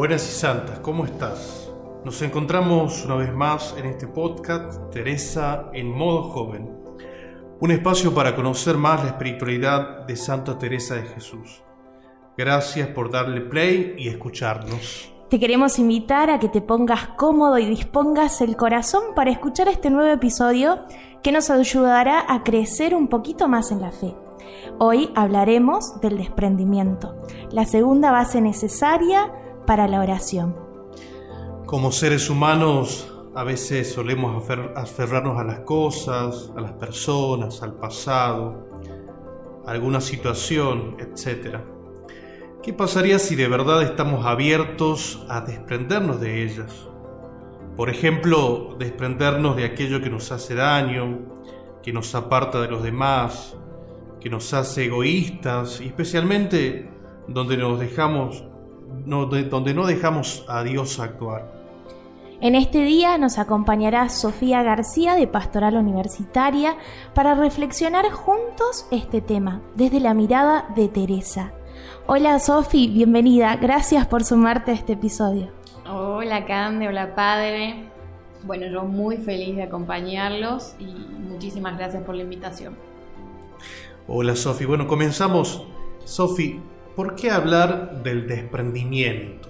Buenas y santas, ¿cómo estás? Nos encontramos una vez más en este podcast Teresa en modo joven, un espacio para conocer más la espiritualidad de Santa Teresa de Jesús. Gracias por darle play y escucharnos. Te queremos invitar a que te pongas cómodo y dispongas el corazón para escuchar este nuevo episodio que nos ayudará a crecer un poquito más en la fe. Hoy hablaremos del desprendimiento, la segunda base necesaria para la oración. Como seres humanos a veces solemos aferrarnos a las cosas, a las personas, al pasado, a alguna situación, etc. ¿Qué pasaría si de verdad estamos abiertos a desprendernos de ellas? Por ejemplo, desprendernos de aquello que nos hace daño, que nos aparta de los demás, que nos hace egoístas y especialmente donde nos dejamos donde no dejamos a Dios actuar. En este día nos acompañará Sofía García de Pastoral Universitaria para reflexionar juntos este tema desde la mirada de Teresa. Hola Sofi, bienvenida, gracias por sumarte a este episodio. Hola Cande, hola Padre. Bueno, yo muy feliz de acompañarlos y muchísimas gracias por la invitación. Hola Sofi, bueno, comenzamos. Sofi, ¿por qué hablar del desprendimiento?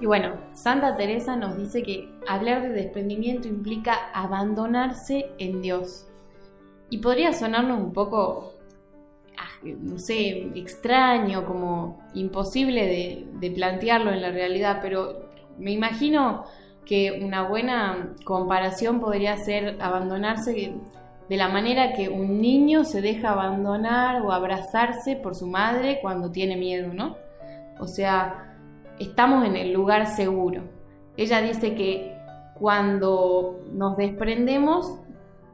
Y bueno, Santa Teresa nos dice que hablar de desprendimiento implica abandonarse en Dios. Y podría sonarnos un poco, ah, no sé, extraño, como imposible de, plantearlo en la realidad, pero me imagino que una buena comparación podría ser abandonarse de la manera que un niño se deja abandonar o abrazarse por su madre cuando tiene miedo, ¿no? O sea, estamos en el lugar seguro. Ella dice que cuando nos desprendemos,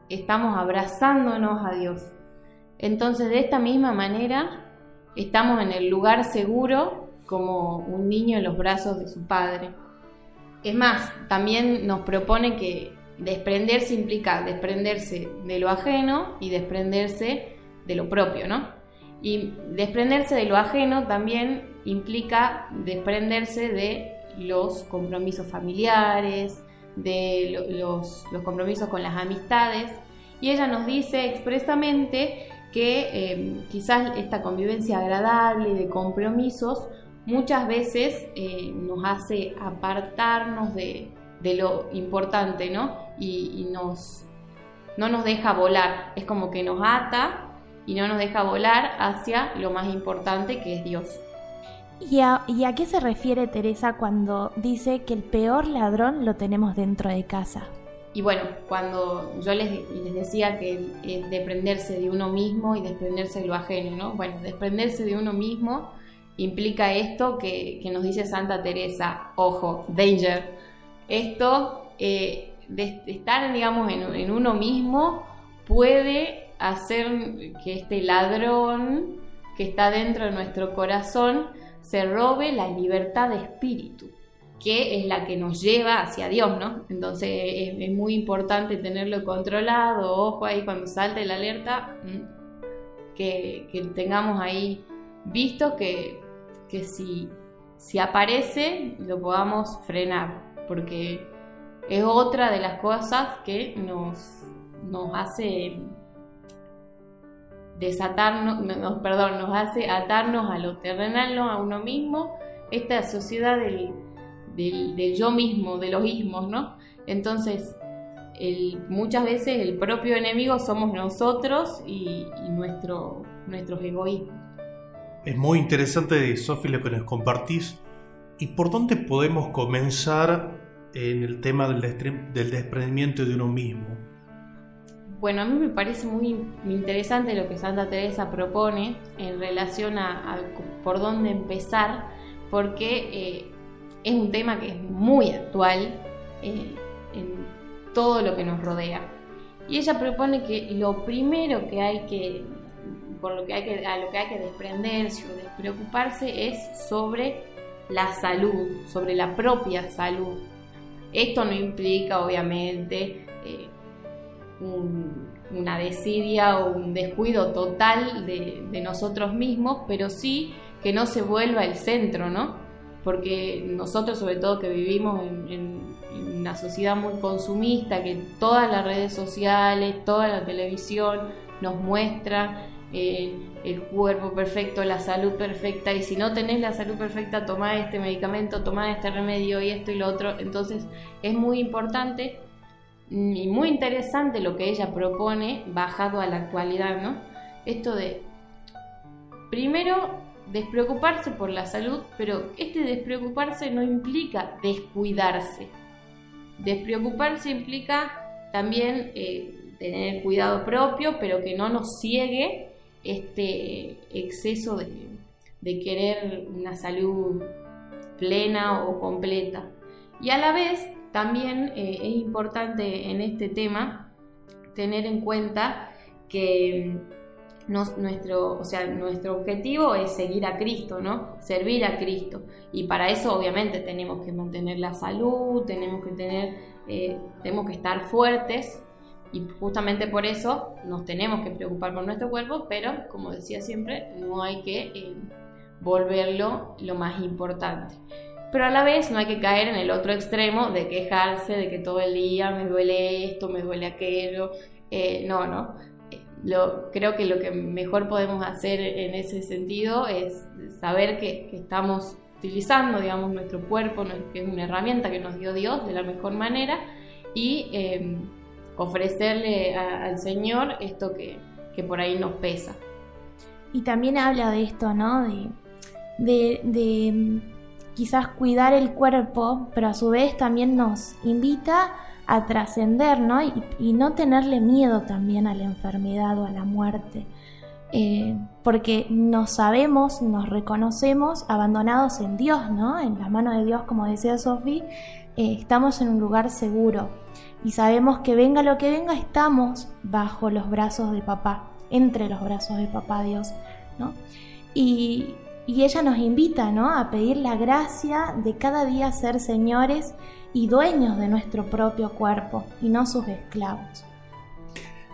estamos abrazándonos a Dios. Entonces, de esta misma manera, estamos en el lugar seguro como un niño en los brazos de su padre. Es más, también nos propone que desprenderse implica desprenderse de lo ajeno y desprenderse de lo propio, ¿no? Y desprenderse de lo ajeno también implica desprenderse de los compromisos familiares, de los, compromisos con las amistades. Y ella nos dice expresamente que em, quizás esta convivencia agradable de compromisos muchas veces eh, nos hace apartarnos de, lo importante, ¿no? Y, nos, no nos deja volar, es como que nos ata y no nos deja volar hacia lo más importante que es Dios. ¿Y a, qué se refiere Teresa cuando dice que el peor ladrón lo tenemos dentro de casa? Y bueno, cuando yo les, decía que es desprenderse de uno mismo y desprenderse de lo ajeno, ¿no? Bueno, desprenderse de uno mismo implica esto que, nos dice Santa Teresa, ojo, danger. Esto eh, de estar, digamos, en, uno mismo puede hacer que este ladrón que está dentro de nuestro corazón se robe la libertad de espíritu, que es la que nos lleva hacia Dios, ¿no? Entonces es, muy importante tenerlo controlado, ojo ahí cuando salte la alerta, mm, que, tengamos ahí visto que, si, si aparece lo podamos frenar, porque es otra de las cosas que nos, nos hace desatarnos, nos, perdón, nos hace atarnos a lo terrenal, a uno mismo, esta sociedad del, yo mismo, de los ismos, ¿no? Entonces, muchas veces el propio enemigo somos nosotros y, nuestro, nuestros egoísmos. Es muy interesante, Sofi, lo que nos compartís. ¿Y por dónde podemos comenzar en el tema del, desprendimiento de uno mismo? Bueno, a mí me parece muy interesante lo que Santa Teresa propone en relación a, por dónde empezar, porque eh, es un tema que es muy actual eh, en todo lo que nos rodea. Y ella propone que lo primero que hay que, por lo que hay que, a lo que hay que desprenderse o despreocuparse es sobre la salud, sobre la propia salud. Esto no implica, obviamente, eh, una desidia o un descuido total de, nosotros mismos, pero sí que no se vuelva el centro, ¿no? Porque nosotros, sobre todo que vivimos en, una sociedad muy consumista, que todas las redes sociales, toda la televisión nos muestra eh, el cuerpo perfecto, la salud perfecta, y si no tenés la salud perfecta, tomá este medicamento, tomá este remedio y esto y lo otro. Entonces es muy importante y muy interesante lo que ella propone bajado a la actualidad, ¿no? Esto de, primero, despreocuparse por la salud, pero este despreocuparse no implica descuidarse. Despreocuparse implica también eh, tener cuidado propio, pero que no nos ciegue este exceso de, de querer una salud plena o completa. Y a la vez también eh, es importante en este tema tener en cuenta que mm, nuestro, o sea, nuestro objetivo es seguir a Cristo, ¿no? Servir a Cristo. Y para eso obviamente tenemos que mantener la salud, tenemos que tener, eh, tenemos que estar fuertes y justamente por eso nos tenemos que preocupar por nuestro cuerpo, pero como decía siempre, no hay que eh, volverlo lo más importante pero a la vez no hay que caer en el otro extremo de quejarse de que todo el día me duele esto, me duele aquello. Eh, no, no. Lo, creo que lo que mejor podemos hacer en ese sentido es saber que, estamos utilizando, digamos, nuestro cuerpo, que es una herramienta que nos dio Dios de la mejor manera, y em, ofrecerle al Señor esto que, que, por ahí nos pesa. Y también habla de esto, ¿no? de, de quizás cuidar el cuerpo, pero a su vez también nos invita a trascender, ¿no? Y, no tenerle miedo también a la enfermedad o a la muerte. Eh, porque nos sabemos, nos reconocemos abandonados en Dios, ¿no? En la mano de Dios, como decía Sofi, eh, estamos en un lugar seguro y sabemos que venga lo que venga, estamos bajo los brazos de papá, entre los brazos de papá Dios, ¿no? Y, ella nos invita ¿no? a pedir la gracia de cada día ser señores y dueños de nuestro propio cuerpo y no sus esclavos.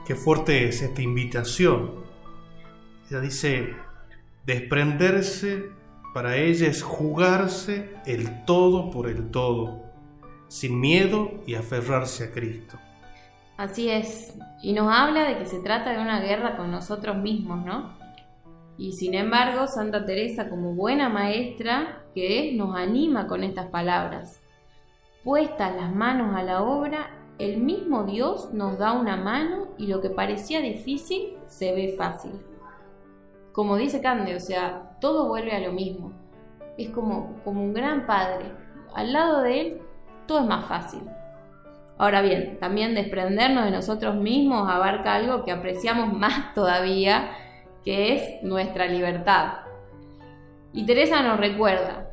Qué fuerte es esta invitación. Ella dice, desprenderse para ella es jugarse el todo por el todo, sin miedo y aferrarse a Cristo. Así es, y nos habla de que se trata de una guerra con nosotros mismos, ¿no? Y sin embargo, Santa Teresa, como buena maestra que es, nos anima con estas palabras. Puestas las manos a la obra, el mismo Dios nos da una mano y lo que parecía difícil se ve fácil. Como dice Cande, o sea, todo vuelve a lo mismo. Es como, como un gran padre. Al lado de él, es más fácil. Ahora bien, también desprendernos de nosotros mismos abarca algo que apreciamos más todavía que es nuestra libertad. Y Teresa nos recuerda,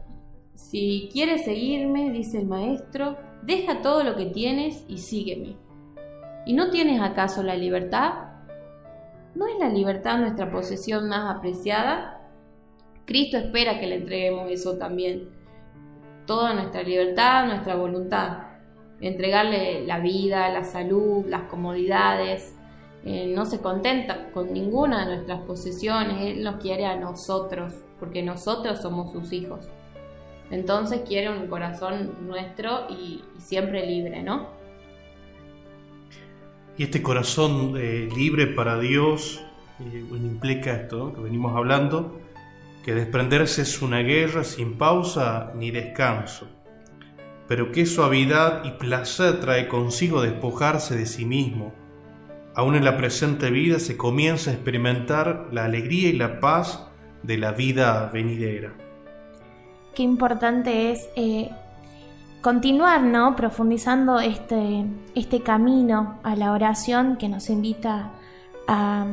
si quieres seguirme, dice el maestro, deja todo lo que tienes y sígueme. ¿Y no tienes acaso la libertad? ¿No es la libertad nuestra posesión más apreciada? Cristo espera que le entreguemos eso también. Toda nuestra libertad, nuestra voluntad. Entregarle la vida, la salud, las comodidades, eh, no se contenta con ninguna de nuestras posesiones, Él nos quiere a nosotros, porque nosotros somos sus hijos. Entonces quiere un corazón nuestro y, siempre libre, ¿no? Y este corazón eh, libre para Dios eh, implica esto que venimos hablando, que desprenderse es una guerra sin pausa ni descanso, pero qué suavidad y placer trae consigo despojarse de sí mismo Aún en la presente vida se comienza a experimentar la alegría y la paz de la vida venidera. Qué importante es eh, continuar, ¿no? Profundizando este, este camino a la oración que nos invita a,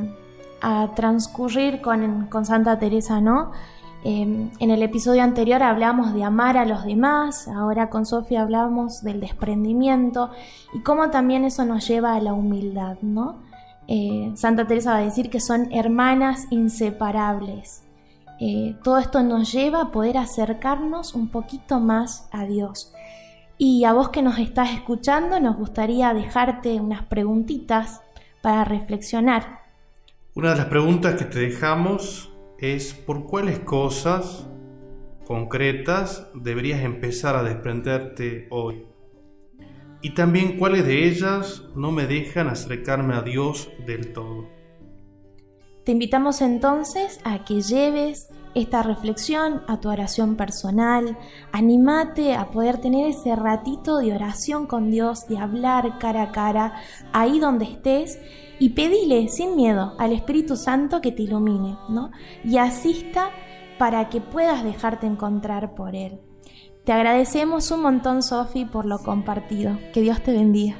transcurrir con, Santa Teresa, ¿no? Em, en el episodio anterior hablamos de amar a los demás, ahora con Sofía hablamos del desprendimiento y cómo también eso nos lleva a la humildad, ¿no? Eh, Santa Teresa va a decir que son hermanas inseparables. Eh, todo esto nos lleva a poder acercarnos un poquito más a Dios. Y a vos que nos estás escuchando, nos gustaría dejarte unas preguntitas para reflexionar. Una de las preguntas que te dejamos es por cuáles cosas concretas deberías empezar a desprenderte hoy. Y también cuáles de ellas no me dejan acercarme a Dios del todo. Te invitamos entonces a que lleves esta reflexión a tu oración personal. Animate a poder tener ese ratito de oración con Dios, de hablar cara a cara, ahí donde estés, y pedile sin miedo al Espíritu Santo que te ilumine, ¿no? Y asista para que puedas dejarte encontrar por Él. Te agradecemos un montón, Sofi, por lo compartido. Que Dios te bendiga.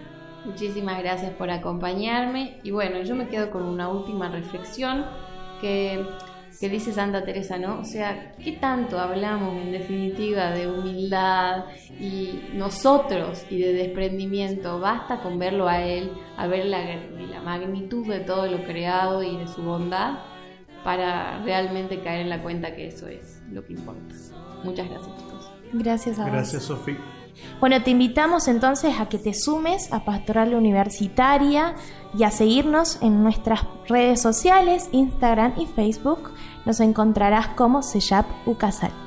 Muchísimas gracias por acompañarme. Y bueno, yo me quedo con una última reflexión que, que, dice Santa Teresa, ¿no? O sea, ¿qué tanto hablamos en definitiva de humildad y nosotros y de desprendimiento? Basta con verlo a Él, a ver la, la magnitud de todo lo creado y de su bondad para realmente caer en la cuenta que eso es lo que importa. Muchas gracias, chicos. Gracias a vos. Gracias, Sofía. Bueno, te invitamos entonces a que te sumes a Pastoral Universitaria y a seguirnos en nuestras redes sociales, Instagram y Facebook. Nos encontrarás como Seyap Ucasal.